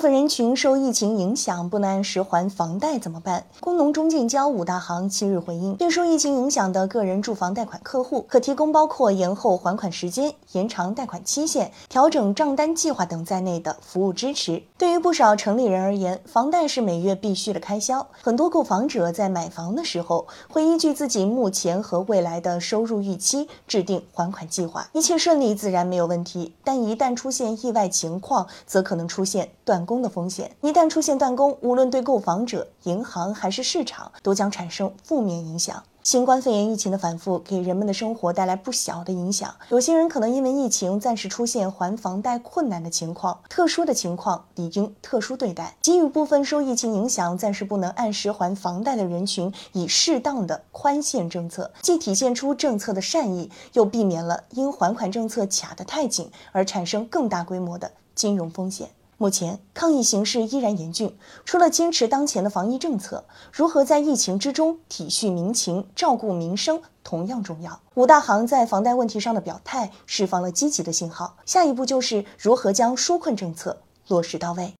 部分人群受疫情影响，不能按时还房贷怎么办？工农中建交五大行七日回应，对受疫情影响的个人住房贷款客户，可提供包括延后还款时间、延长贷款期限、调整账单计划等在内的服务支持。对于不少城里人而言，房贷是每月必须的开销，很多购房者在买房的时候，会依据自己目前和未来的收入预期制定还款计划，一切顺利自然没有问题。但一旦出现意外情况，则可能出现断。断供的风险，一旦出现断供，无论对购房者、银行还是市场，都将产生负面影响。新冠肺炎疫情的反复给人们的生活带来不小的影响，有些人可能因为疫情暂时出现还房贷困难的情况，特殊的情况理应特殊对待，给予部分受疫情影响暂时不能按时还房贷的人群以适当的宽限政策，既体现出政策的善意，又避免了因还款政策卡得太紧而产生更大规模的金融风险。目前抗疫形势依然严峻，除了坚持当前的防疫政策，如何在疫情之中体恤民情、照顾民生同样重要。五大行在房贷问题上的表态，释放了积极的信号。下一步就是如何将纾困政策落实到位。